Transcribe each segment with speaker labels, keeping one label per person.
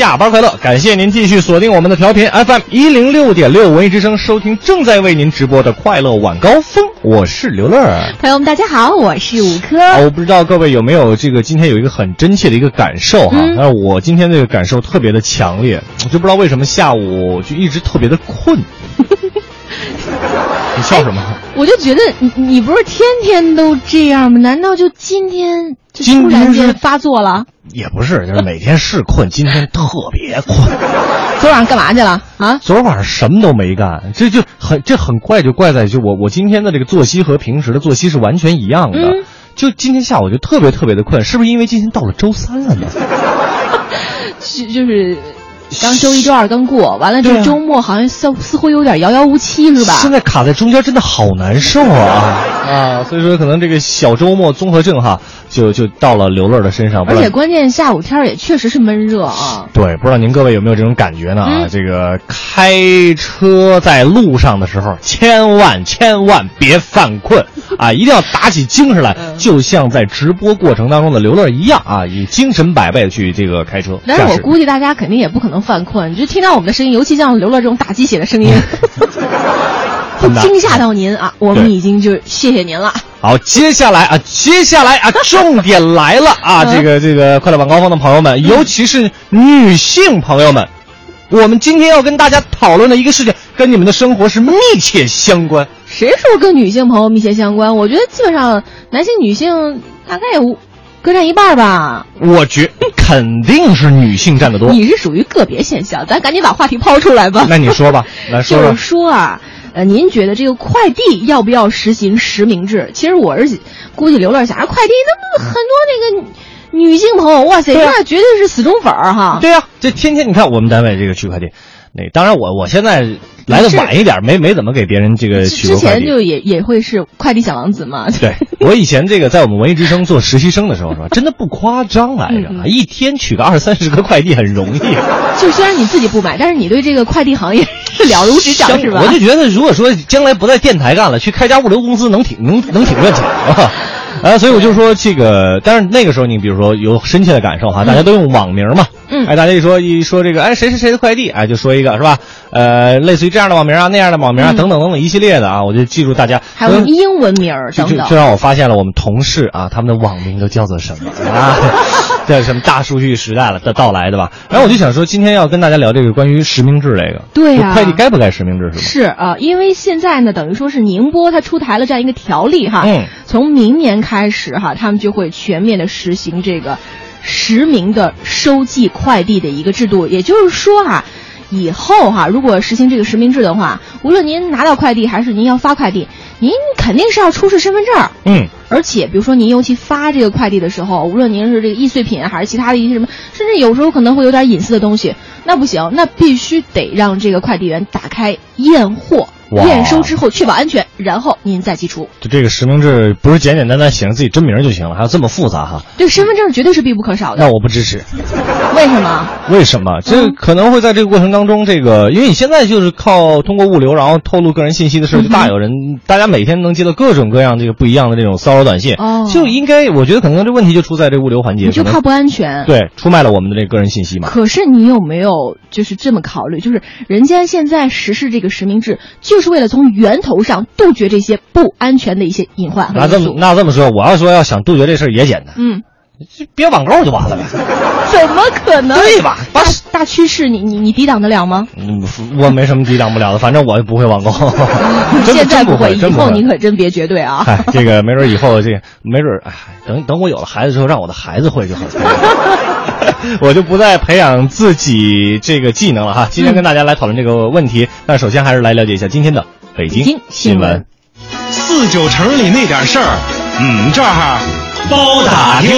Speaker 1: 下班快乐！感谢您继续锁定我们的调频 FM 一零六点六文艺之声，收听正在为您直播的快乐晚高峰。我是刘乐。
Speaker 2: 朋友们，大家好，我是五科。
Speaker 1: 啊，我不知道各位有没有这个今天有一个很真切的一个感受哈？
Speaker 2: 嗯
Speaker 1: 但是我今天这个感受特别的强烈，我就不知道为什么下午就一直特别的困。你笑什么？
Speaker 2: 我就觉得你你不是天天都这样吗？难道就今天就突然间发作了？
Speaker 1: 也不是，就是每天是困，今天特别困。
Speaker 2: 昨晚上干嘛去了啊？
Speaker 1: 昨晚上什么都没干，这就很这很怪，就怪在就我我今天的这个作息和平时的作息是完全一样的。
Speaker 2: 嗯
Speaker 1: 就今天下午就特别特别的困，是不是因为今天到了周三了呢？
Speaker 2: 就就是刚周一周二刚过，完了之
Speaker 1: 对啊
Speaker 2: 后周末好像似似乎有点遥遥无期，是吧？
Speaker 1: 现在卡在中间真的好难受啊啊！所以说可能这个小周末综合症哈，就就到了刘乐的身上。
Speaker 2: 而且关键下午天儿也确实是闷热啊。
Speaker 1: 对，不知道您各位有没有这种感觉呢？啊，
Speaker 2: 嗯
Speaker 1: 这个开车在路上的时候，千万千万别犯困啊！一定要打起精神来，
Speaker 2: 嗯
Speaker 1: 就像在直播过程当中的刘乐一样啊，以精神百倍的去这个开车。
Speaker 2: 但是我估计大家肯定也不可能犯困，就听到我们的声音，尤其像刘乐这种打鸡血的声音，
Speaker 1: 会
Speaker 2: 惊吓到您啊，我们已经就谢谢您了。
Speaker 1: 好，接下来啊，接下来啊，重点来了啊！
Speaker 2: 嗯
Speaker 1: 这个这个快乐晚高峰的朋友们，尤其是女性朋友们，我们今天要跟大家讨论的一个事情，跟你们的生活是密切相关。
Speaker 2: 谁说跟女性朋友密切相关？我觉得基本上男性、女性大概有各占一半吧。
Speaker 1: 我觉肯定是女性占的多。
Speaker 2: 你是属于个别现象，咱赶紧把话题抛出来吧。
Speaker 1: 那你说吧，来说说
Speaker 2: 就是。说啊，呃，您觉得这个快递要不要实行实名制？其实我是估计刘乐想，啊快递那么很多那个女性朋友，哇塞，那绝对是死忠粉儿哈。
Speaker 1: 对呀、这天天你看我们单位这个取快递，那当然我我现在来的晚一点，没没怎么给别人这个取过快递。
Speaker 2: 前就也也会是快递小王子嘛。
Speaker 1: 对我以前这个在我们文艺之声做实习生的时候是吧，真的不夸张来着啊，
Speaker 2: 嗯嗯
Speaker 1: 一天取个二三十个快递很容易。
Speaker 2: 就虽然你自己不买，但是你对这个快递行业 是了如指掌，是吧？
Speaker 1: 我就觉得，如果说将来不在电台干了，去开家物流公司能挺能能挺赚钱啊。啊，所以我就说这个，但是那个时候你比如说有深切的感受哈，大家都用网名嘛，
Speaker 2: 嗯
Speaker 1: 哎，大家一说一说这个，哎，谁是谁的快递，哎，就说一个是吧？呃，类似于这样的网名啊，那样的网名啊，
Speaker 2: 嗯
Speaker 1: 等等等等一系列的啊，我就记住大家。
Speaker 2: 还有英文名儿等等
Speaker 1: 就。让我发现了我们同事啊，他们的网名都叫做什么啊？这什么大数据时代了的到来，对吧？然后我就想说，今天要跟大家聊这个关于实名制这个，
Speaker 2: 对啊
Speaker 1: 快递该不该实名制是吧？
Speaker 2: 是啊，因为现在呢，等于说是宁波它出台了这样一个条例哈，
Speaker 1: 嗯
Speaker 2: 从明年开始哈，他们就会全面的实行这个实名的收寄快递的一个制度，也就是说啊。以后哈，如果实行这个实名制的话，无论您拿到快递还是您要发快递，您肯定是要出示身份证儿。
Speaker 1: 嗯，
Speaker 2: 而且，比如说您尤其发这个快递的时候，无论您是这个易碎品啊还是其他的一些什么，甚至有时候可能会有点隐私的东西，那不行，那必须得让这个快递员打开验货，
Speaker 1: 哇
Speaker 2: 验收之后确保安全，然后您再寄出。
Speaker 1: 就这个实名制不是简简单单写上自己真名就行了，还要这么复杂哈？
Speaker 2: 对，身份证绝对是必不可少的。
Speaker 1: 那我不支持。
Speaker 2: 为什么？
Speaker 1: 为什么？这
Speaker 2: 嗯
Speaker 1: 可能会在这个过程当中，这个因为你现在就是靠通过物流，然后透露个人信息的事儿，就大有人，大家每天能接到各种各样这个不一样的这种骚扰短信，
Speaker 2: 哦
Speaker 1: 就应该，我觉得可能这问题就出在这物流环节，
Speaker 2: 你就怕不安全。。
Speaker 1: 对出卖了我们的这个个人信息嘛。
Speaker 2: 可是你有没有就是这么考虑？就是人家现在实施这个实名制，就是为了从源头上杜绝这些不安全的一些隐患
Speaker 1: 那这么。那这么说，我要说要想杜绝这事儿也简单，
Speaker 2: 嗯，
Speaker 1: 就别网购就完了呗，
Speaker 2: 怎么可能？
Speaker 1: 对吧？
Speaker 2: 大大趋势你，你你抵挡得了吗？
Speaker 1: 嗯，我没什么抵挡不了的，反正我不会网购，
Speaker 2: 现在
Speaker 1: 真不
Speaker 2: 会，以后你可真别绝对啊！
Speaker 1: 哎，这个没准以后这个没准，哎，等等我有了孩子之后，让我的孩子会就好了。我就不再培养自己这个技能了哈。今天跟大家来讨论这个问题，那首先还是来了解一下今天的北京
Speaker 2: 新闻
Speaker 1: 闻。
Speaker 3: 四九城里那点事儿，嗯，这儿包打听。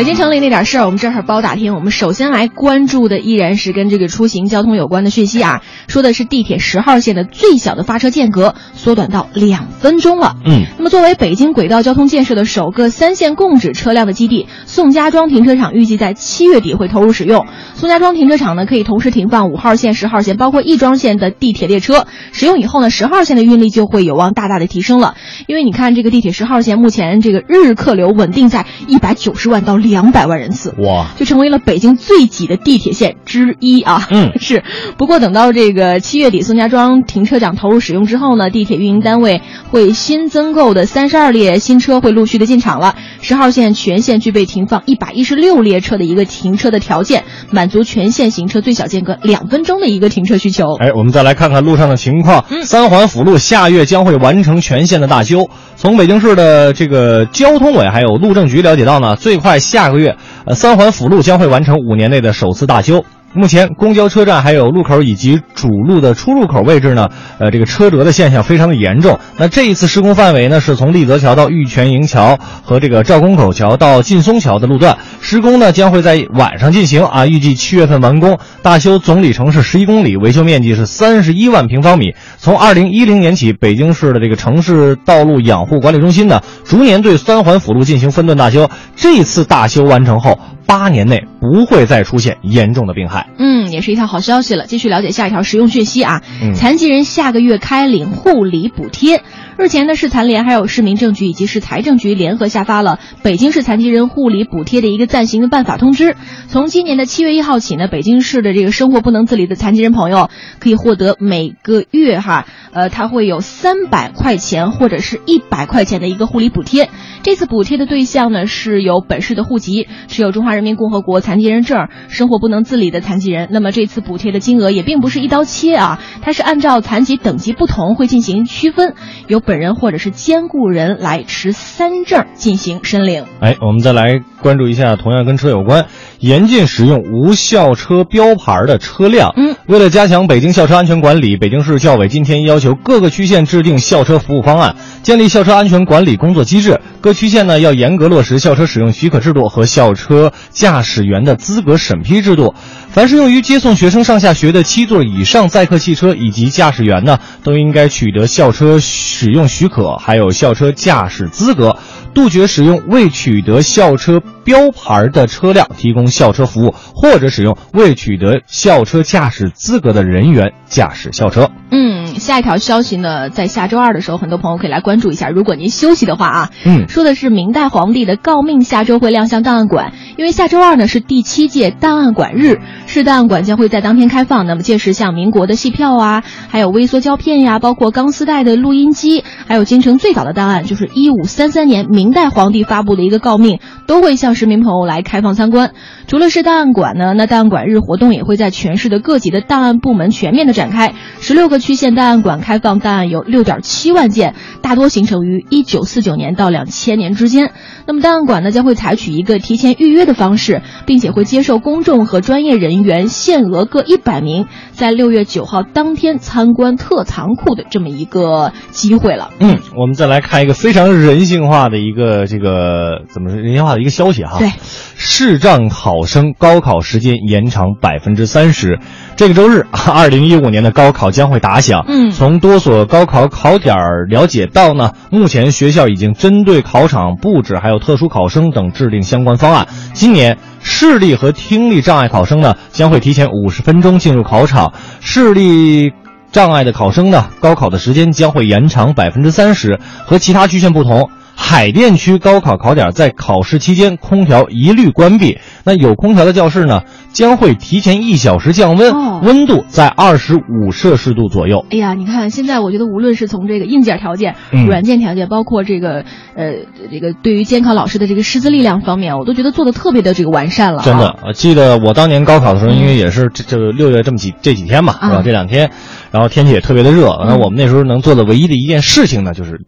Speaker 2: 北京城里那点事儿，我们这儿包打听。我们首先来关注的依然是跟这个出行交通有关的讯息啊，说的是地铁十号线的最小的发车间隔缩短到两分钟了。
Speaker 1: 嗯，
Speaker 2: 那么作为北京轨道交通建设的首个三线共址车辆的基地，宋家庄停车场预计在七月底会投入使用。宋家庄停车场呢，可以同时停放五号线、十号线，包括亦庄线的地铁列车。使用以后呢，十号线的运力就会有望大大的提升了。因为你看这个地铁十号线目前这个日客流稳定在一百九十万到两百万人次，
Speaker 1: 哇，
Speaker 2: 就成为了北京最挤的地铁线之一啊。
Speaker 1: 嗯
Speaker 2: 是。不过等到这个七月底宋家庄停车场投入使用之后呢，地铁运营单位会新增购的三十二列新车会陆续的进场了。十号线全线具备停放一百一十六列车的一个停车的条件，满足全线行车最小间隔两分钟的一个停车需求。
Speaker 1: 哎，我们再来看看路上的情况。
Speaker 2: 嗯
Speaker 1: 三环辅路下月将会完成全线的大修。从北京市的这个交通委还有路政局了解到呢，最快下个月，呃，三环辅路将会完成五年内的首次大修。目前，公交车站还有路口以及主路的出入口位置呢，呃，这个车辙的现象非常的严重。那这一次施工范围呢，是从立泽桥到玉泉营桥和这个赵公口桥到劲松桥的路段。施工呢将会在晚上进行啊，预计七月份完工。大修总里程是十一公里，维修面积是三十一万平方米。从二零一零年起，北京市的这个城市道路养护管理中心呢，逐年对三环辅路进行分段大修。这次大修完成后，八年内不会再出现严重的病害。
Speaker 2: 嗯，也是一条好消息了。继续了解下一条实用讯息啊，
Speaker 1: 嗯
Speaker 2: 残疾人下个月开领护理补贴。日前呢，市残联还有市民政局以及市财政局联合下发了北京市残疾人护理补贴的一个暂行的办法通知。从今年的七月一号起呢，北京市的这个生活不能自理的残疾人朋友可以获得每个月哈，呃，他会有三百块钱或者是一百块钱的一个护理补贴。这次补贴的对象呢是有本市的户籍、持有中华人民共和国残疾人证、生活不能自理的残残疾人。那么这次补贴的金额也并不是一刀切啊，它是按照残疾等级不同会进行区分，由本人或者是监护人来持三证进行申领。
Speaker 1: 哎，我们再来关注一下，同样跟车有关，严禁使用无校车标牌的车辆。
Speaker 2: 嗯，
Speaker 1: 为了加强北京校车安全管理，北京市教委今天要求各个区县制定校车服务方案，建立校车安全管理工作机制。各区县呢要严格落实校车使用许可制度和校车驾驶员的资格审批制度。凡是用于接送学生上下学的七座以上载客汽车以及驾驶员呢，都应该取得校车使用许可，还有校车驾驶资格，杜绝使用未取得校车标牌的车辆提供校车服务，或者使用未取得校车驾驶资格的人员驾驶校车。
Speaker 2: 嗯，下一条消息呢，在下周二的时候，很多朋友可以来关注一下。如果您休息的话啊，
Speaker 1: 嗯
Speaker 2: 说的是明代皇帝的诰命下周会亮相档案馆，因为下周二呢是第七届档案馆日，市档案馆将会在当天开放。那么届时像民国的戏票啊，还有微缩胶片呀，包括钢丝带的录音机，还有京城最早的档案，就是一五三三年明代皇帝发布的一个诰命，都会向市民朋友来开放参观。除了是档案馆呢，那档案馆日活动也会在全市的各级的档案部门全面的展开。十六个区县档案馆开放档案有六点七万件，大多形成于一九四九年到两千年之间。那么档案馆呢将会采取一个提前预约的方式，并且会接受公众和专业人员限额各一百名，在六月九号当天参观特藏库的这么一个机会了。
Speaker 1: 嗯，我们再来看一个非常人性化的一个这个怎么说人性化的一个消息哈。
Speaker 2: 对，
Speaker 1: 视障考生高考时间延长百分之三十。这个周日，二零一五年的高考将会打响。
Speaker 2: 嗯
Speaker 1: 从多所高考考点儿了解到呢，目前学校已经针对考场布置还有特殊考生等制定相关方案。今年视力和听力障碍考生呢，将会提前五十分钟进入考场。视力障碍的考生呢，高考的时间将会延长百分之三十。和其他区县不同，海淀区高考考点在考试期间空调一律关闭。那有空调的教室呢，将会提前一小时降温，
Speaker 2: 哦
Speaker 1: 温度在二十五摄氏度左右。
Speaker 2: 哎呀，你看，现在我觉得无论是从这个硬件条件、
Speaker 1: 嗯
Speaker 2: 软件条件，包括这个呃这个对于监考老师的这个师资力量方面，我都觉得做的特别的这个完善了、啊。
Speaker 1: 真的，我记得我当年高考的时候，因为也是这这六月这么几这几天嘛，是吧？
Speaker 2: 啊
Speaker 1: 这两天，然后天气也特别的热，那
Speaker 2: 嗯
Speaker 1: 我们那时候能做的唯一的一件事情呢，就是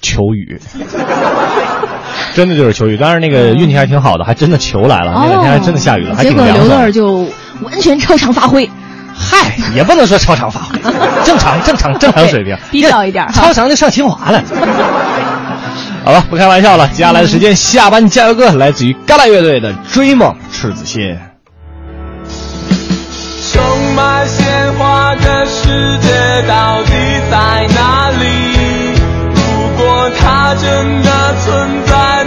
Speaker 1: 求雨。真的就是求雨，当然那个运气还挺好的，还真的求来了。那两天还真的下雨了，还
Speaker 2: 哦结果刘。乐儿就完全超常发挥。
Speaker 1: 嗨，也不能说超常发挥，正常正常正常水平，
Speaker 2: 低调一点哈。
Speaker 1: 超常就上清华了。好了，不开玩笑了，接下来的时间，下班加油歌来自于嘎啦乐队的《追梦赤子心》。
Speaker 4: 充满鲜花的世界到底在哪里？如果它真的存在，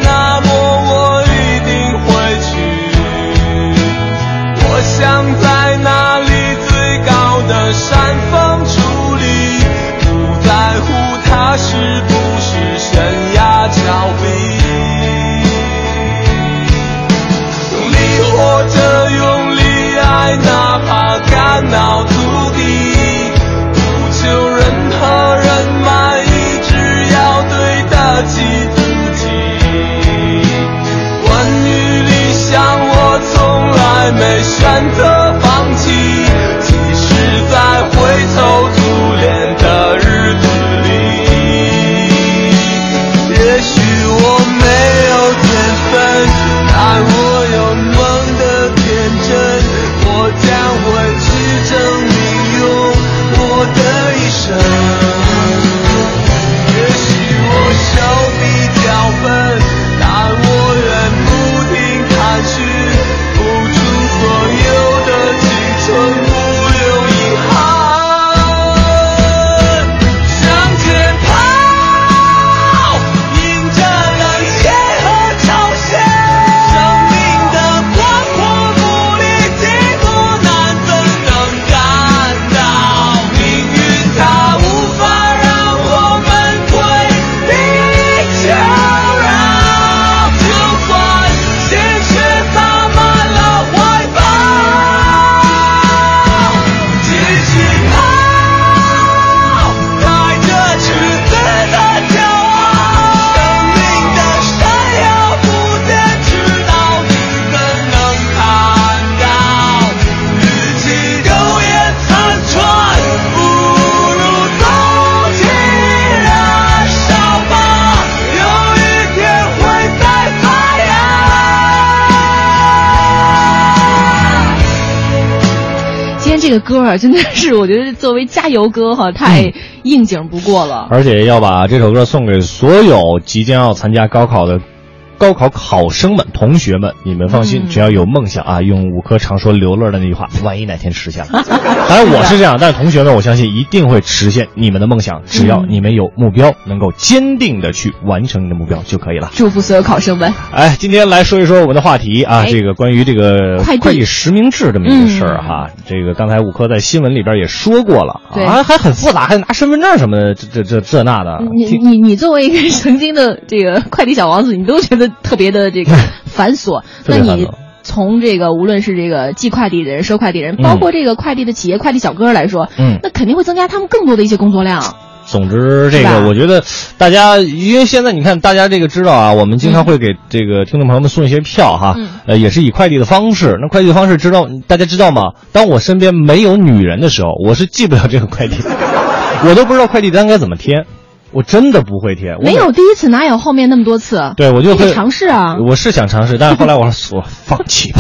Speaker 2: 个歌啊，真的是我觉得作为加油歌哈，太应景不过了。
Speaker 1: 而且要把这首歌送给所有即将要参加高考的高考考生们、同学们，你们放心，
Speaker 2: 嗯
Speaker 1: 只要有梦想啊，用五科常说刘乐的那句话，万一哪天实现了，当然我是这样，但是同学们，我相信一定会实现你们的梦想，只要你们有目标，能够坚定的去完成你的目标就可以了。
Speaker 2: 祝福所有考生们。
Speaker 1: 哎，今天来说一说我们的话题啊，
Speaker 2: 哎
Speaker 1: 这个关于这个
Speaker 2: 快递
Speaker 1: 实名制这么一个事儿哈。这个刚才五科在新闻里边也说过了，啊，还很复杂，还拿身份证什么的，这这这这那的。
Speaker 2: 你你你作为一个曾经的这个快递小王子，你都觉得特别的这个 繁琐。那你从这个无论是这个寄快递的人、收快递人，
Speaker 1: 嗯
Speaker 2: 包括这个快递的企业快递小哥来说，
Speaker 1: 嗯
Speaker 2: 那肯定会增加他们更多的一些工作量。
Speaker 1: 总之，这个我觉得大家，因为现在你看，大家这个知道啊，我们经常会给这个听众朋友们送一些票哈，
Speaker 2: 嗯
Speaker 1: 呃，也是以快递的方式。那快递的方式知道大家知道吗？当我身边没有女人的时候，我是寄不了这个快递，我都不知道快递单该怎么贴，我真的不会贴。
Speaker 2: 没有第一次，哪有后面那么多次？
Speaker 1: 对，我就会
Speaker 2: 尝试啊。
Speaker 1: 我是想尝试，但是后来我说 我放弃吧，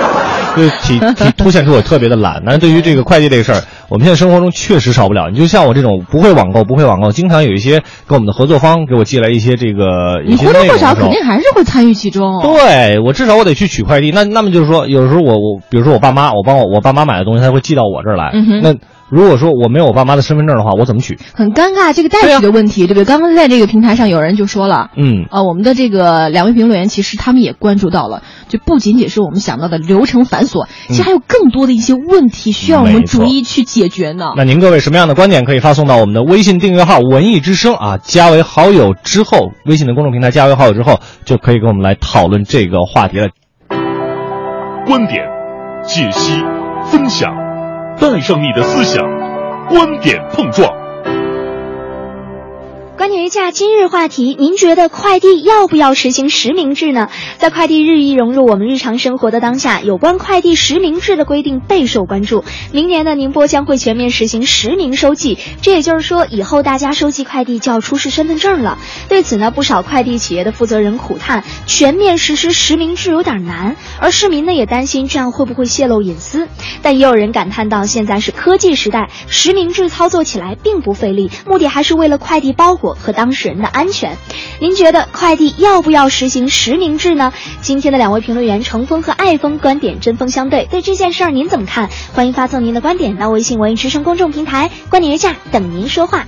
Speaker 1: 就体体凸显出我特别的懒。但是对于这个快递这个事儿，我们现在生活中确实少不了。你就像我这种不会网购、不会网购，经常有一些跟我们的合作方给我寄来一些这个
Speaker 2: 你或多或少肯定还是会参与其中。
Speaker 1: 对我至少我得去取快递。那那么就是说，有时候我我比如说我爸妈，我帮我我爸妈买的东西，他会寄到我这儿来。
Speaker 2: 嗯
Speaker 1: 那如果说我没有我爸妈的身份证的话，我怎么取？
Speaker 2: 很尴尬，这个代
Speaker 1: 对啊
Speaker 2: 取的问题，对不对？刚刚在这个平台上有人就说了。
Speaker 1: 嗯，
Speaker 2: 呃，我们的这个两位评论员其实他们也关注到了，就不仅仅是我们想到的流程繁琐，其实还有更多的一些问题需要我们逐一去解决呢。
Speaker 1: 那您各位什么样的观点可以发送到我们的微信订阅号“文艺之声”啊，加为好友之后，微信的公众平台加为好友之后，就可以跟我们来讨论这个话题了。
Speaker 5: 观点、解析、分享，带上你的思想，观点碰撞。
Speaker 6: 观点约架今日话题，您觉得快递要不要实行实名制呢？在快递日益融入我们日常生活的当下，有关快递实名制的规定备受关注。明年的宁波将会全面实行实名收寄，这也就是说，以后大家收寄快递就要出示身份证了。对此呢，不少快递企业的负责人苦叹，全面实施实名制有点难，而市民呢也担心这样会不会泄露隐私。但也有人感叹到，现在是科技时代，实名制操作起来并不费力，目的还是为了快递包裹和当事人的安全。您觉得快递要不要实行实名制呢？今天的两位评论员程峰和爱峰观点针锋相对，对这件事儿您怎么看？欢迎发送您的观点到微信文艺之声公众平台“观点约架”，等您说话。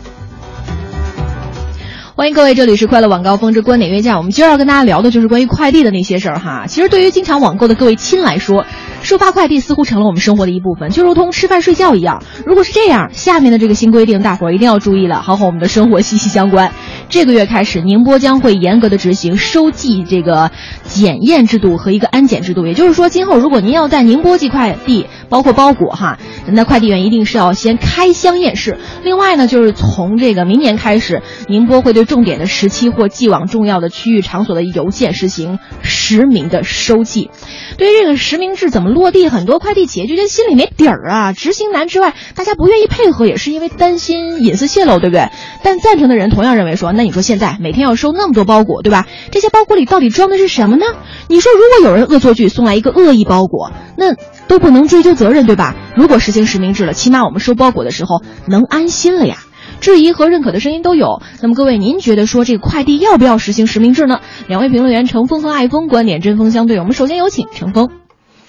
Speaker 2: 欢迎各位，这里是快乐晚高峰之观点约架。我们今儿要跟大家聊的就是关于快递的那些事儿哈。其实对于经常网购的各位亲来说，收发快递似乎成了我们生活的一部分，就如同吃饭睡觉一样。如果是这样，下面的这个新规定，大伙儿一定要注意了，好和我们的生活息息相关。这个月开始，宁波将会严格的执行收寄这个检验制度和一个安检制度。也就是说，今后如果您要在宁波寄快递，包括包裹哈，那快递员一定是要先开箱验视。另外呢，就是从这个明年开始，宁波会对重点的时期或寄往重要的区域场所的邮件实行实名的收寄。对于这个实名制怎么落地，很多快递企业就觉得心里没底儿啊，执行难之外，大家不愿意配合，也是因为担心隐私泄露，对不对？但赞成的人同样认为说，那你说现在每天要收那么多包裹，对吧？这些包裹里到底装的是什么呢？你说如果有人恶作剧送来一个恶意包裹，那都不能追究责任，对吧？如果实行实名制了，起码我们收包裹的时候能安心了呀。质疑和认可的声音都有。那么各位，您觉得说这个快递要不要实行实名制呢？两位评论员程峰和爱峰观点针锋相对。我们首先有请程峰。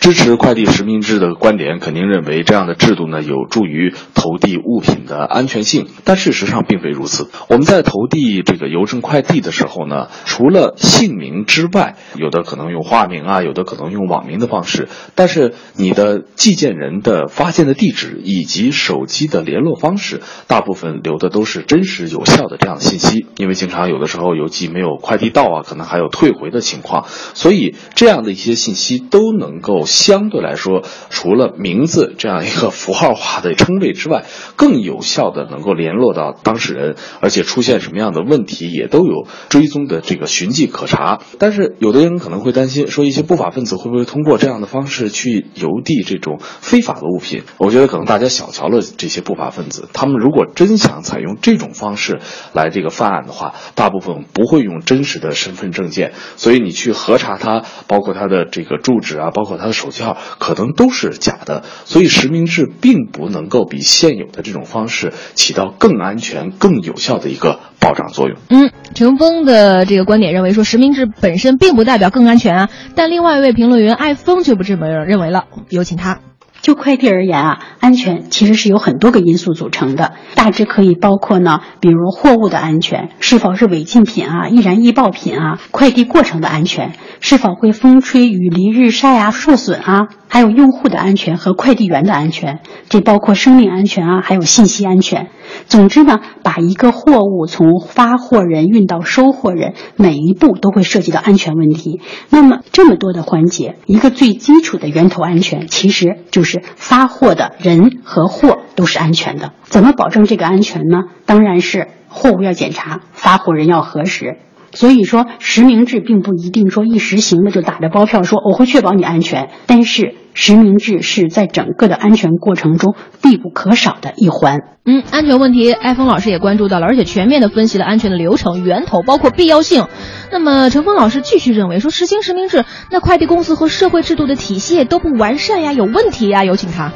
Speaker 7: 支持快递实名制的观点肯定认为这样的制度呢有助于投递物品的安全性，但事实上并非如此。我们在投递这个邮政快递的时候呢，除了姓名之外，有的可能用化名啊，有的可能用网名的方式，但是你的寄件人的发件的地址以及手机的联络方式，大部分留的都是真实有效的这样的信息。因为经常有的时候邮寄没有快递到啊，可能还有退回的情况，所以这样的一些信息都能够。相对来说，除了名字这样一个符号化的称谓之外，更有效的能够联络到当事人，而且出现什么样的问题也都有追踪的这个寻迹可查。但是有的人可能会担心，说一些不法分子会不会通过这样的方式去邮递这种非法的物品？我觉得可能大家小瞧了这些不法分子，他们如果真想采用这种方式来这个犯案的话，大部分不会用真实的身份证件，所以你去核查他，包括他的这个住址啊，包括他的。手机号可能都是假的，所以实名制并不能够比现有的这种方式起到更安全、更有效的一个保障作用。
Speaker 2: 嗯，陈峰的这个观点认为说，实名制本身并不代表更安全啊。但另外一位评论员艾峰却不这么认为了，有请他。
Speaker 8: 就快递而言啊，安全其实是由很多个因素组成的，大致可以包括呢，比如货物的安全，是否是违禁品啊、易燃易爆品啊，快递过程的安全，是否会风吹雨淋日晒啊受损啊，还有用户的安全和快递员的安全，这包括生命安全啊，还有信息安全。总之呢，把一个货物从发货人运到收货人，每一步都会涉及到安全问题。那么这么多的环节，一个最基础的源头安全，其实就是发货的人人和货都是安全的。怎么保证这个安全呢？当然是货物要检查，发货人要核实。所以说，实名制并不一定说一实行了就打着包票说我会确保你安全，但是实名制是在整个的安全过程中必不可少的一环。
Speaker 2: 嗯，安全问题，艾峰老师也关注到了，而且全面的分析了安全的流程、源头，包括必要性。那么，陈峰老师继续认为说，实行实名制，那快递公司和社会制度的体系都不完善呀，有问题呀。有请他。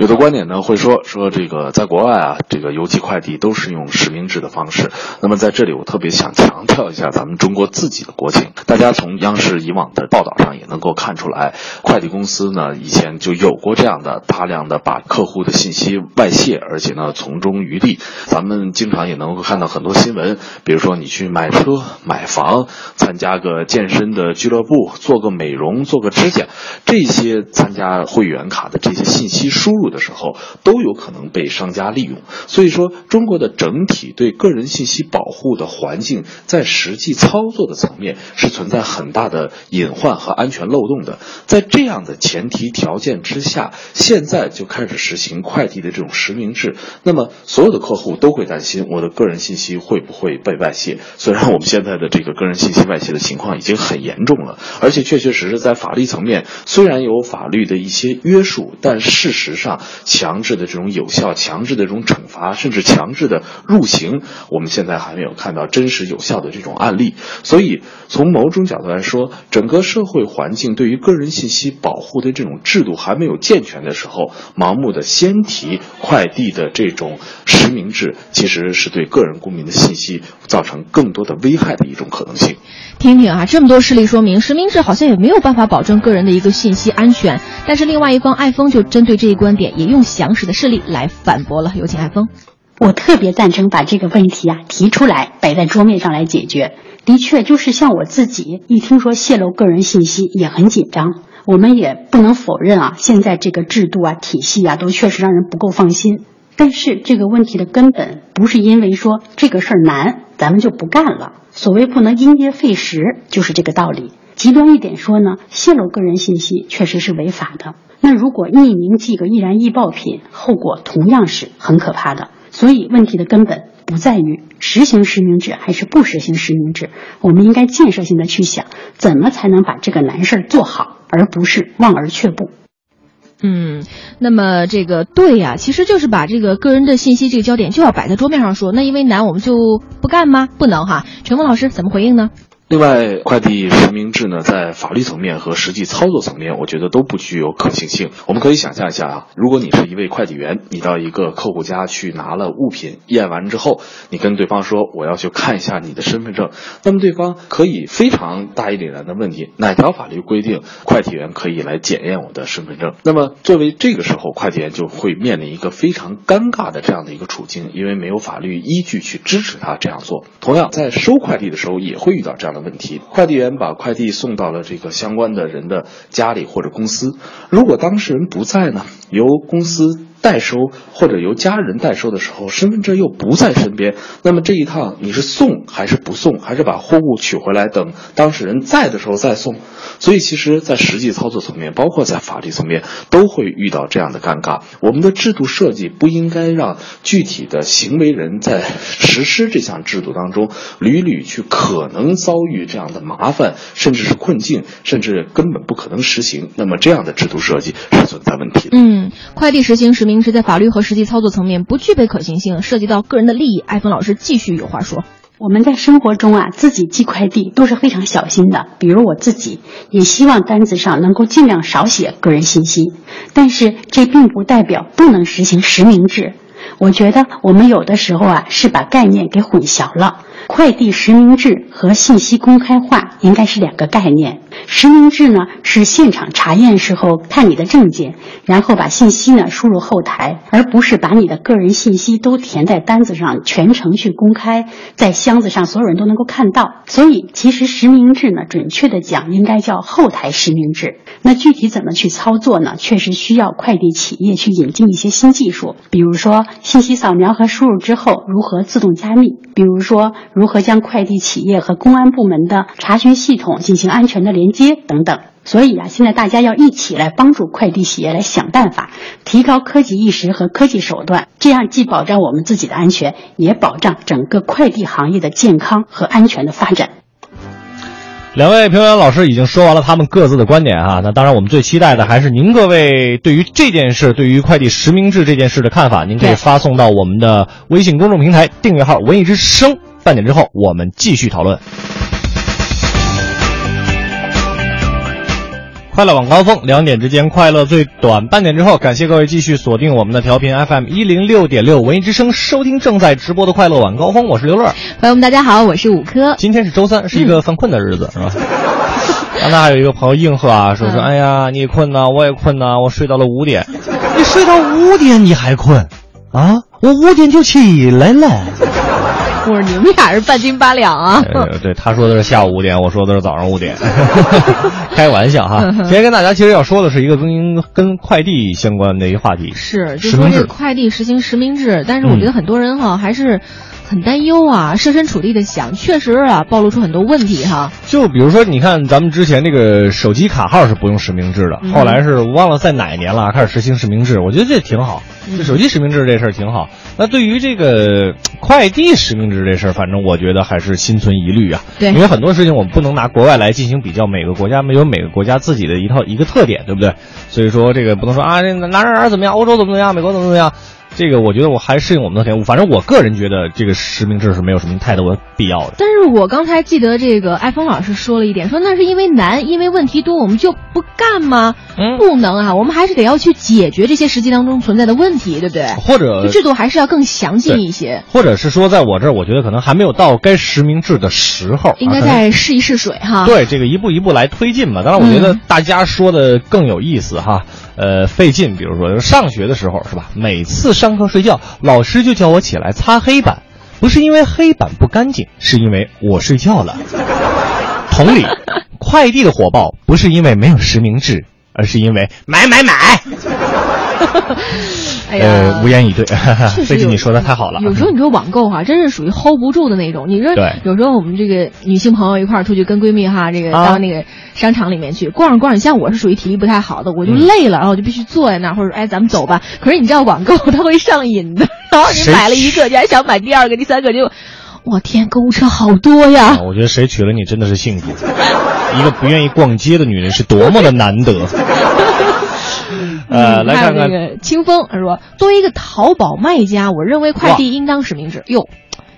Speaker 7: 有的观点呢会说说这个在国外啊，这个邮寄快递都是用实名制的方式。那么在这里我特别想强调一下咱们中国自己的国情。大家从央视以往的报道上也能够看出来，快递公司呢以前就有过这样的大量的把客户的信息外泄，而且呢从中渔利。咱们经常也能够看到很多新闻，比如说你去买车、买房、参加个健身的俱乐部、做个美容、做个指甲，这些参加会员卡的这些信息输入。的时候，都有可能被商家利用。所以说，中国的整体对个人信息保护的环境，在实际操作的层面是存在很大的隐患和安全漏洞的。在这样的前提条件之下，现在就开始实行快递的这种实名制，那么所有的客户都会担心我的个人信息会不会被外泄。虽然我们现在的这个个人信息外泄的情况已经很严重了，而且确确实实在法律层面虽然有法律的一些约束，但事实上强制的这种有效、强制的这种惩罚，甚至强制的入刑，我们现在还没有看到真实有效的这种案例。所以从某种角度来说，整个社会环境对于个人信息保护的这种制度还没有健全的时候，盲目的先提快递的这种实名制，其实是对个人公民的信息造成更多的危害的一种可能性。
Speaker 2: 听听啊，这么多事例说明，实名制好像也没有办法保证个人的一个信息安全。但是另外一方爱峰就针对这一观点，也用详实的事例来反驳了。有请爱峰。
Speaker 8: 我特别赞成把这个问题啊提出来，摆在桌面上来解决。的确，就是像我自己一听说泄露个人信息也很紧张。我们也不能否认啊，现在这个制度啊、体系啊，都确实让人不够放心。但是这个问题的根本不是因为说这个事儿难，咱们就不干了。所谓不能因噎废食，就是这个道理。极端一点说呢，泄露个人信息确实是违法的。那如果匿名寄个易燃易爆品，后果同样是很可怕的。所以问题的根本不在于实行实名制还是不实行实名制，我们应该建设性的去想，怎么才能把这个难事儿做好，而不是望而却步。
Speaker 2: 嗯，那么这个对呀、其实就是把这个个人的信息这个焦点就要摆在桌面上说。那因为难，我们就不干吗？不能哈。陈峰老师怎么回应呢？
Speaker 7: 另外，快递实名制呢，在法律层面和实际操作层面，我觉得都不具有可行性。我们可以想象一下啊，如果你是一位快递员，你到一个客户家去拿了物品，验完之后，你跟对方说我要去看一下你的身份证，那么对方可以非常大义凛然的问你哪条法律规定快递员可以来检验我的身份证？那么作为这个时候，快递员就会面临一个非常尴尬的这样的一个处境，因为没有法律依据去支持他这样做。同样，在收快递的时候也会遇到这样的问题，快递员把快递送到了这个相关的人的家里或者公司，如果当事人不在呢，由公司。代收或者由家人代收的时候，身份证又不在身边，那么这一趟你是送还是不送，还是把货物取回来等当事人在的时候再送？所以，其实，在实际操作层面，包括在法律层面，都会遇到这样的尴尬。我们的制度设计不应该让具体的行为人在实施这项制度当中，屡屡去可能遭遇这样的麻烦，甚至是困境，甚至根本不可能实行。那么，这样的制度设计是存在问题的。
Speaker 2: 嗯，快递实行实名制在法律和实际操作层面不具备可行性，涉及到个人的利益。艾峰老师继续有话说。
Speaker 8: 我们在生活中啊，自己寄快递都是非常小心的。比如我自己也希望单子上能够尽量少写个人信息，但是这并不代表不能实行实名制。我觉得我们有的时候啊是把概念给混淆了。快递实名制和信息公开化应该是两个概念。实名制呢是现场查验时候看你的证件，然后把信息呢输入后台，而不是把你的个人信息都填在单子上，全程去公开，在箱子上所有人都能够看到。所以其实实名制呢，准确的讲应该叫后台实名制。那具体怎么去操作呢？确实需要快递企业去引进一些新技术，比如说信息扫描和输入之后如何自动加密，比如说如何将快递企业和公安部门的查询系统进行安全的连接等等。所以啊，现在大家要一起来帮助快递企业来想办法，提高科技意识和科技手段，这样既保障我们自己的安全，也保障整个快递行业的健康和安全的发展。
Speaker 1: 两位评委老师已经说完了他们各自的观点啊，那当然我们最期待的还是您各位对于这件事，对于快递实名制这件事的看法，您可以发送到我们的微信公众平台订阅号“文艺之声”。半点之后，我们继续讨论。快乐晚高峰，两点之间快乐最短。半点之后，感谢各位继续锁定我们的调频 FM 一零六点六文艺之声，收听正在直播的快乐晚高峰。我是刘乐，
Speaker 2: 朋友们，大家好，我是五科。
Speaker 1: 今天是周三，是一个犯困的日子，是吧？刚才还有一个朋友应和啊，说说，哎呀，你也困呐，我也困呐，我睡到了五点。你睡到五点你还困啊？我五点就起来了。
Speaker 2: 或者你们俩是半斤八两啊？
Speaker 1: 呃，对，他说的是下午五点，我说的是早上五点 开玩笑哈。
Speaker 2: 嗯
Speaker 1: 今天跟大家其实要说的是一个跟跟快递相关的一个话题，
Speaker 2: 是，就
Speaker 1: 实名制
Speaker 2: 说这个。快递实行实名制，但是我觉得很多人哈、还是很担忧啊，设身处地的想，确实啊暴露出很多问题哈。
Speaker 1: 就比如说，你看咱们之前这个手机卡号是不用实名制的，
Speaker 2: 嗯
Speaker 1: 后来是忘了在哪一年了开始实行实名制，我觉得这挺好。
Speaker 2: 嗯
Speaker 1: 这手机实名制这事儿挺好。那对于这个快递实名制这事儿，反正我觉得还是心存疑虑啊。
Speaker 2: 对
Speaker 1: 因为很多事情我们不能拿国外来进行比较，每个国家没有每个国家自己的一套一个特点，对不对？所以说这个不能说啊，这哪哪哪儿怎么样，欧洲怎么怎么样，美国怎么怎么样。这个我觉得我还适应我们的天赋，反正我个人觉得这个实名制是没有什么太多的必要的。
Speaker 2: 但是我刚才记得这个艾峰老师说了一点，说那是因为难，因为问题多，我们就不干吗？
Speaker 1: 嗯
Speaker 2: 不能啊，我们还是得要去解决这些实际当中存在的问题，对不对？
Speaker 1: 或者
Speaker 2: 制度还是要更详尽一些，
Speaker 1: 或者是说，在我这儿，我觉得可能还没有到该实名制的时候，
Speaker 2: 应该再试一试水哈。
Speaker 1: 对这个一步一步来推进吧。当然，我觉得
Speaker 2: 嗯
Speaker 1: 大家说的更有意思哈。呃，费劲，比如说上学的时候是吧？每次上课睡觉，老师就叫我起来擦黑板，不是因为黑板不干净，是因为我睡觉了。同理，快递的火爆不是因为没有实名制，而是因为买买买。
Speaker 2: 哎呀
Speaker 1: 呃，无言以对。
Speaker 2: 确实
Speaker 1: 费劲，
Speaker 2: 有
Speaker 1: 你说的太好了。
Speaker 2: 有时候你说网购哈、真是属于 hold 不住的那种。你说，
Speaker 1: 对
Speaker 2: 有时候我们这个女性朋友一块儿出去跟闺蜜哈，这个
Speaker 1: 啊
Speaker 2: 到那个商场里面去逛着逛着，像我是属于体力不太好的，我就
Speaker 1: 嗯
Speaker 2: 累了，然后我就必须坐在那儿，或者说哎咱们走吧。可是你知道网购它会上瘾的，然后你买了一个，你还想买第二个、第三个，就，我天，购物车好多呀
Speaker 1: 啊！我觉得谁娶了你真的是幸福。一个不愿意逛街的女人是多么的难得。呃，
Speaker 2: 嗯
Speaker 1: 来看
Speaker 2: 那个清风，他说，作为一个淘宝卖家，我认为快递应当实名制。哟，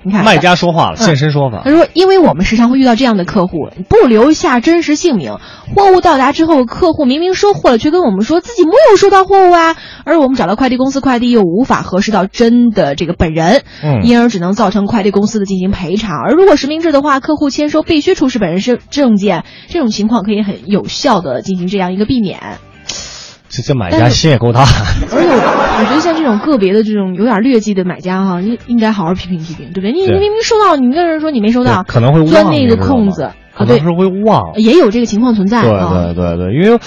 Speaker 2: 你看
Speaker 1: 卖家说话了，
Speaker 2: 嗯
Speaker 1: 现身说法
Speaker 2: 他。说：“因为我们时常会遇到这样的客户，不留下真实姓名，货物到达之后，客户明明收货了，却跟我们说自己没有收到货物啊，而我们找到快递公司快递又无法核实到真的这个本人，
Speaker 1: 嗯
Speaker 2: 因而只能造成快递公司的进行赔偿。而如果实名制的话，客户签收必须出示本人身证件，这种情况可以很有效的进行这样一个避免。
Speaker 1: 这这买家心也够大。
Speaker 2: 而且我觉得像这种个别的这种有点劣迹的买家哈，应应该好好批评批评，对不对？你你明明收到，你跟人说你没收到，
Speaker 1: 可能会
Speaker 2: 钻那个空子
Speaker 1: 可能，是会忘。
Speaker 2: 也有这个情况存在
Speaker 1: 对
Speaker 2: 啊。
Speaker 1: 对对对，因为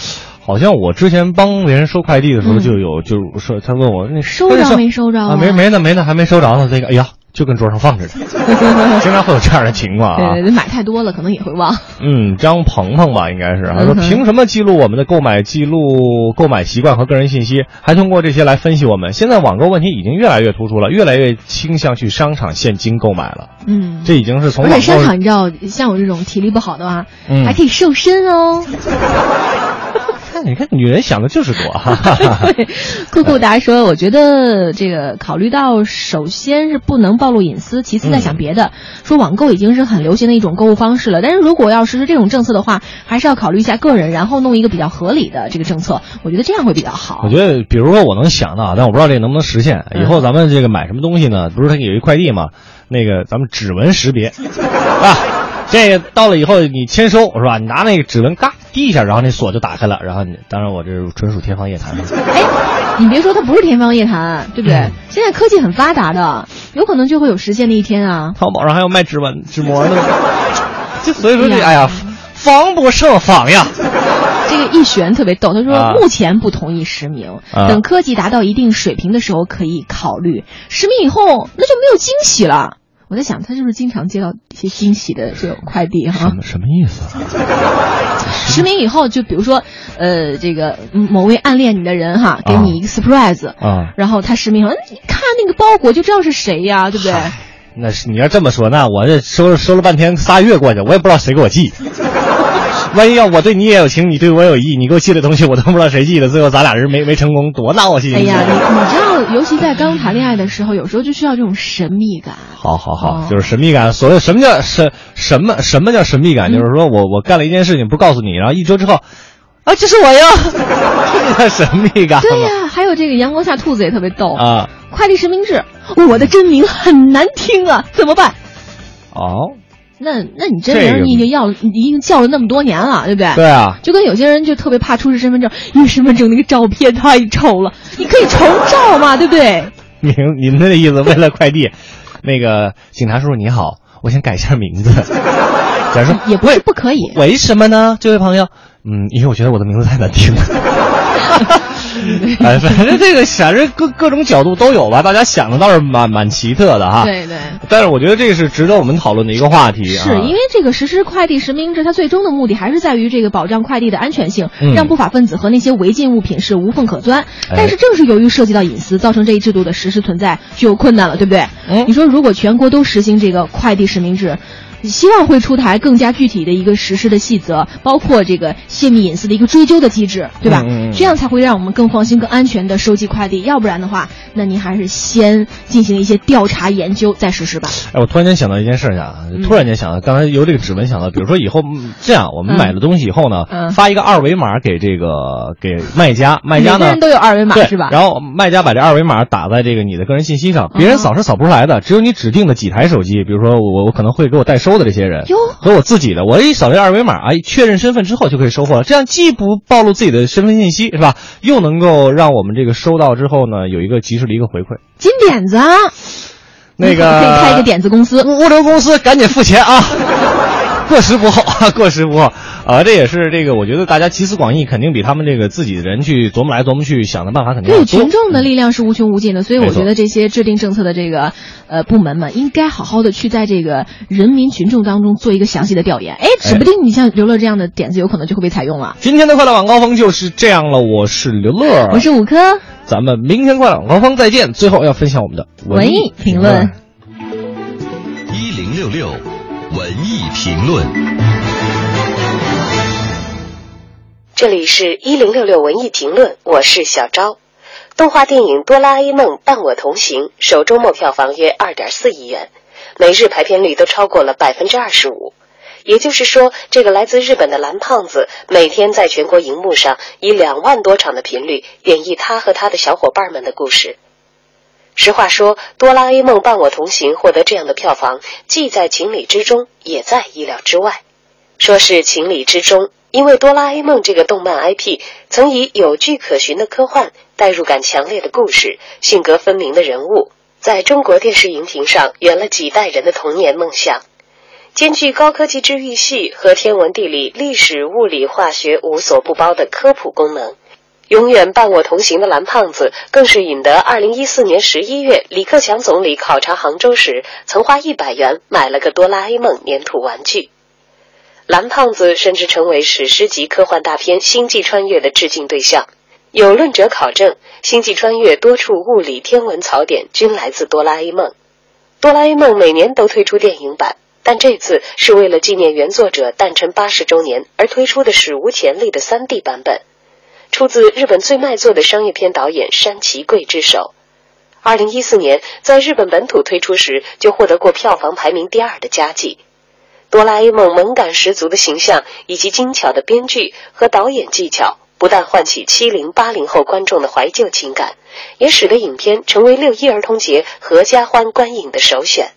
Speaker 1: 好像我之前帮别人收快递的时候，
Speaker 2: 嗯
Speaker 1: 就有就是说他问我那
Speaker 2: 收着没收着
Speaker 1: 啊？没没呢没呢，还没收着呢。这个哎呀，就跟桌上放着的，经常会有这样的情况啊。
Speaker 2: 对买太多了可能也会忘。
Speaker 1: 嗯，张鹏鹏吧，应该是他说，凭什么记录我们的购买记录、购买习惯和个人信息，还通过这些来分析我们？现在网购问题已经越来越突出了，越来越倾向去商场现金购买了。
Speaker 2: 嗯，
Speaker 1: 这已经是从
Speaker 2: 而且商场你知道，像我这种体力不好的话，
Speaker 1: 嗯
Speaker 2: 还可以瘦身哦。
Speaker 1: 看，你看，女人想的就是多。哈哈哈
Speaker 2: 对，酷酷达说，我觉得这个考虑到首先是不能暴露隐私，其次再想别的。说网购已经是很流行的一种购物方式了，但是如果要实施这种政策的话，还是要考虑一下个人，然后弄一个比较合理的这个政策，我觉得这样会比较好。
Speaker 1: 我觉得，比如说我能想到，但我不知道这能不能实现。
Speaker 2: 嗯
Speaker 1: 以后咱们这个买什么东西呢？不是它有一快递吗？那个咱们指纹识别 啊，这个到了以后你签收是吧？你拿那个指纹嘎滴一下，然后那锁就打开了。然后你，当然我这是纯属天方夜谭。
Speaker 2: 哎，你别说，它不是天方夜谭，对不对？
Speaker 1: 嗯
Speaker 2: 现在科技很发达的，有可能就会有实现的一天啊。
Speaker 1: 淘宝上还有卖指纹、指模的，这所以说这
Speaker 2: 哎呀
Speaker 1: 防不胜防呀。
Speaker 2: 这个一璇特别逗，他说、
Speaker 1: 啊
Speaker 2: 目前不同意实名，
Speaker 1: 啊
Speaker 2: 等科技达到一定水平的时候可以考虑实名以后，那就没有惊喜了。我在想，他是不是经常接到一些惊喜的这种快递哈？
Speaker 1: 什么什么意思啊？
Speaker 2: 实名以后，就比如说，呃，这个嗯某位暗恋你的人哈，给你一个 surprise，、
Speaker 1: 啊，
Speaker 2: 然后他实名了，嗯你看那个包裹就知道是谁呀，对不对？
Speaker 1: 那是你要这么说，那我这收了收了半天，仨月过去，我也不知道谁给我寄。万一要我对你也有情，你对我有意，你给我寄的东西我都不知道谁寄的，最后咱俩人没没成功，多闹心！
Speaker 2: 哎呀，你你知道，尤其在刚谈恋爱的时候，有时候就需要这种神秘感。
Speaker 1: 好好好，
Speaker 2: 哦
Speaker 1: 就是神秘感。所谓什么叫神什么什么叫神秘感？
Speaker 2: 嗯
Speaker 1: 就是说我我干了一件事情不告诉你，然后一周之后，啊，这是我呀，这叫神秘感？
Speaker 2: 对呀、还有这个阳光下兔子也特别逗
Speaker 1: 啊，
Speaker 2: 快递实名制，我的真名很难听啊，怎么办？
Speaker 1: 哦，
Speaker 2: 那那你真
Speaker 1: 这
Speaker 2: 名你已经要了，你已经叫了那么多年了，对不对？
Speaker 1: 对啊，
Speaker 2: 就跟有些人就特别怕出示身份证，因为身份证那个照片太丑了，你可以重照嘛，对不对？
Speaker 1: 明你们的意思，为了快递，那个警察叔叔你好，我想改一下名字。假如说
Speaker 2: 也不是不可以。
Speaker 1: 为什么呢，这位朋友？嗯，因为我觉得我的名字太难听了。哎，反正这个反正各各种角度都有吧，大家想的倒是蛮蛮奇特的哈。
Speaker 2: 对对。
Speaker 1: 但是我觉得这是值得我们讨论的一个话题啊。
Speaker 2: 是因为这个实施快递实名制，它最终的目的还是在于这个保障快递的安全性，
Speaker 1: 嗯
Speaker 2: 让不法分子和那些违禁物品是无缝可钻。
Speaker 1: 哎
Speaker 2: 但是正是由于涉及到隐私，造成这一制度的实施存在具有困难了，对不对？
Speaker 1: 嗯
Speaker 2: 你说如果全国都实行这个快递实名制。希望会出台更加具体的一个实施的细则，包括这个泄密隐私的一个追究的机制，对吧？
Speaker 1: 嗯嗯嗯
Speaker 2: 这样才会让我们更放心、更安全的收集快递。要不然的话，那您还是先进行一些调查研究再实施吧。
Speaker 1: 哎，我突然间想到一件事情啊，
Speaker 2: 嗯
Speaker 1: 突然间想到，刚才由这个指纹想到，比如说以后嗯这样，我们
Speaker 2: 嗯
Speaker 1: 买了东西以后呢，
Speaker 2: 嗯
Speaker 1: 发一个二维码给这个给卖家，卖家呢
Speaker 2: 每个人都有二维码是吧？
Speaker 1: 然后卖家把这二维码打在这个你的个人信息上，别人
Speaker 2: 哦
Speaker 1: 扫是扫不出来的，只有你指定的几台手机，比如说我我可能会给我代收的这些人
Speaker 2: 哟
Speaker 1: 和我自己的，我一扫这二维码，哎，确认身份之后就可以收货了。这样既不暴露自己的身份信息，是吧？又能够让我们这个收到之后呢，有一个及时的一个回馈。
Speaker 2: 金点子啊，
Speaker 1: 那个
Speaker 2: 可以开一个点子公司。
Speaker 1: 物物流公司赶紧付钱啊！过时不候啊，过时不候啊！这也是这个，我觉得大家集思广益，肯定比他们这个自己的人去琢磨来琢磨去想的办法肯定要
Speaker 2: 对，
Speaker 1: 多。
Speaker 2: 群众的力量是无穷无尽的，所以我觉得这些制定政策的这个呃部门们，应该好好的去在这个人民群众当中做一个详细的调研。哎，指不定你像刘乐这样的点子，有可能就会被采用了。
Speaker 1: 今天的快乐晚高峰就是这样了，我是刘乐，
Speaker 2: 我是五科
Speaker 1: 咱们明天快乐晚高峰再见。最后要分享我们的
Speaker 2: 文艺评论。
Speaker 5: 一零六六文艺评论。
Speaker 9: 这里是一零六六文艺评论，我是小昭。动画电影《哆啦 A 梦伴我同行》首周末票房约二点四亿元，每日排片率都超过了百分之二十五。也就是说，这个来自日本的蓝胖子每天在全国荧幕上以两万多场的频率演绎他和他的小伙伴们的故事。实话说，《哆啦 A 梦伴我同行》获得这样的票房，既在情理之中，也在意料之外。说是情理之中，因为哆啦 A 梦这个动漫 IP 曾以有据可循的科幻、代入感强烈的故事、性格分明的人物，在中国电视荧屏上圆了几代人的童年梦想。兼具高科技治愈系和天文地理、历史、物理、化学无所不包的科普功能。永远伴我同行的蓝胖子，更是引得2014年11月李克强总理考察杭州时，曾花一百元买了个哆啦 A 梦粘土玩具。蓝胖子甚至成为史诗级科幻大片《星际穿越》的致敬对象。有论者考证，《星际穿越》多处物理天文槽点均来自哆啦 A 梦。哆啦 A 梦每年都推出电影版，但这次是为了纪念原作者诞辰八十周年而推出的史无前例的 3D 版本。出自日本最卖座的商业片导演山崎贵之手。二零一四年在日本本土推出时，就获得过票房排名第二的佳绩。哆啦 A 梦萌感十足的形象以及精巧的编剧和导演技巧，不但唤起七零八零后观众的怀旧情感，也使得影片成为六一儿童节合家欢观影的首选。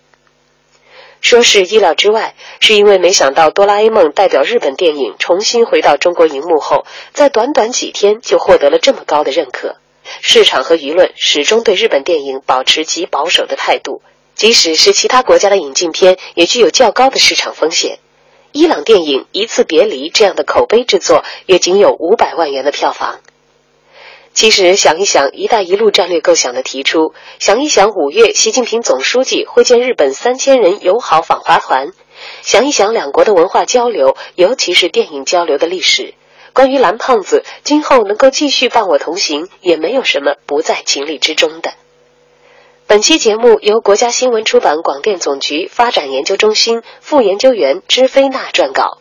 Speaker 9: 说是意料之外，是因为没想到哆啦 A 梦代表日本电影重新回到中国荧幕后，在短短几天就获得了这么高的认可。市场和舆论始终对日本电影保持极保守的态度，即使是其他国家的引进片，也具有较高的市场风险。伊朗电影《一次别离》这样的口碑之作，也仅有五百万元的票房。其实想一想“一带一路”战略构想的提出，想一想五月习近平总书记会见日本三千人友好访华团，想一想两国的文化交流，尤其是电影交流的历史。关于蓝胖子今后能够继续伴我同行，也没有什么不在情理之中的。本期节目由国家新闻出版广电总局发展研究中心副研究员支飞娜撰稿。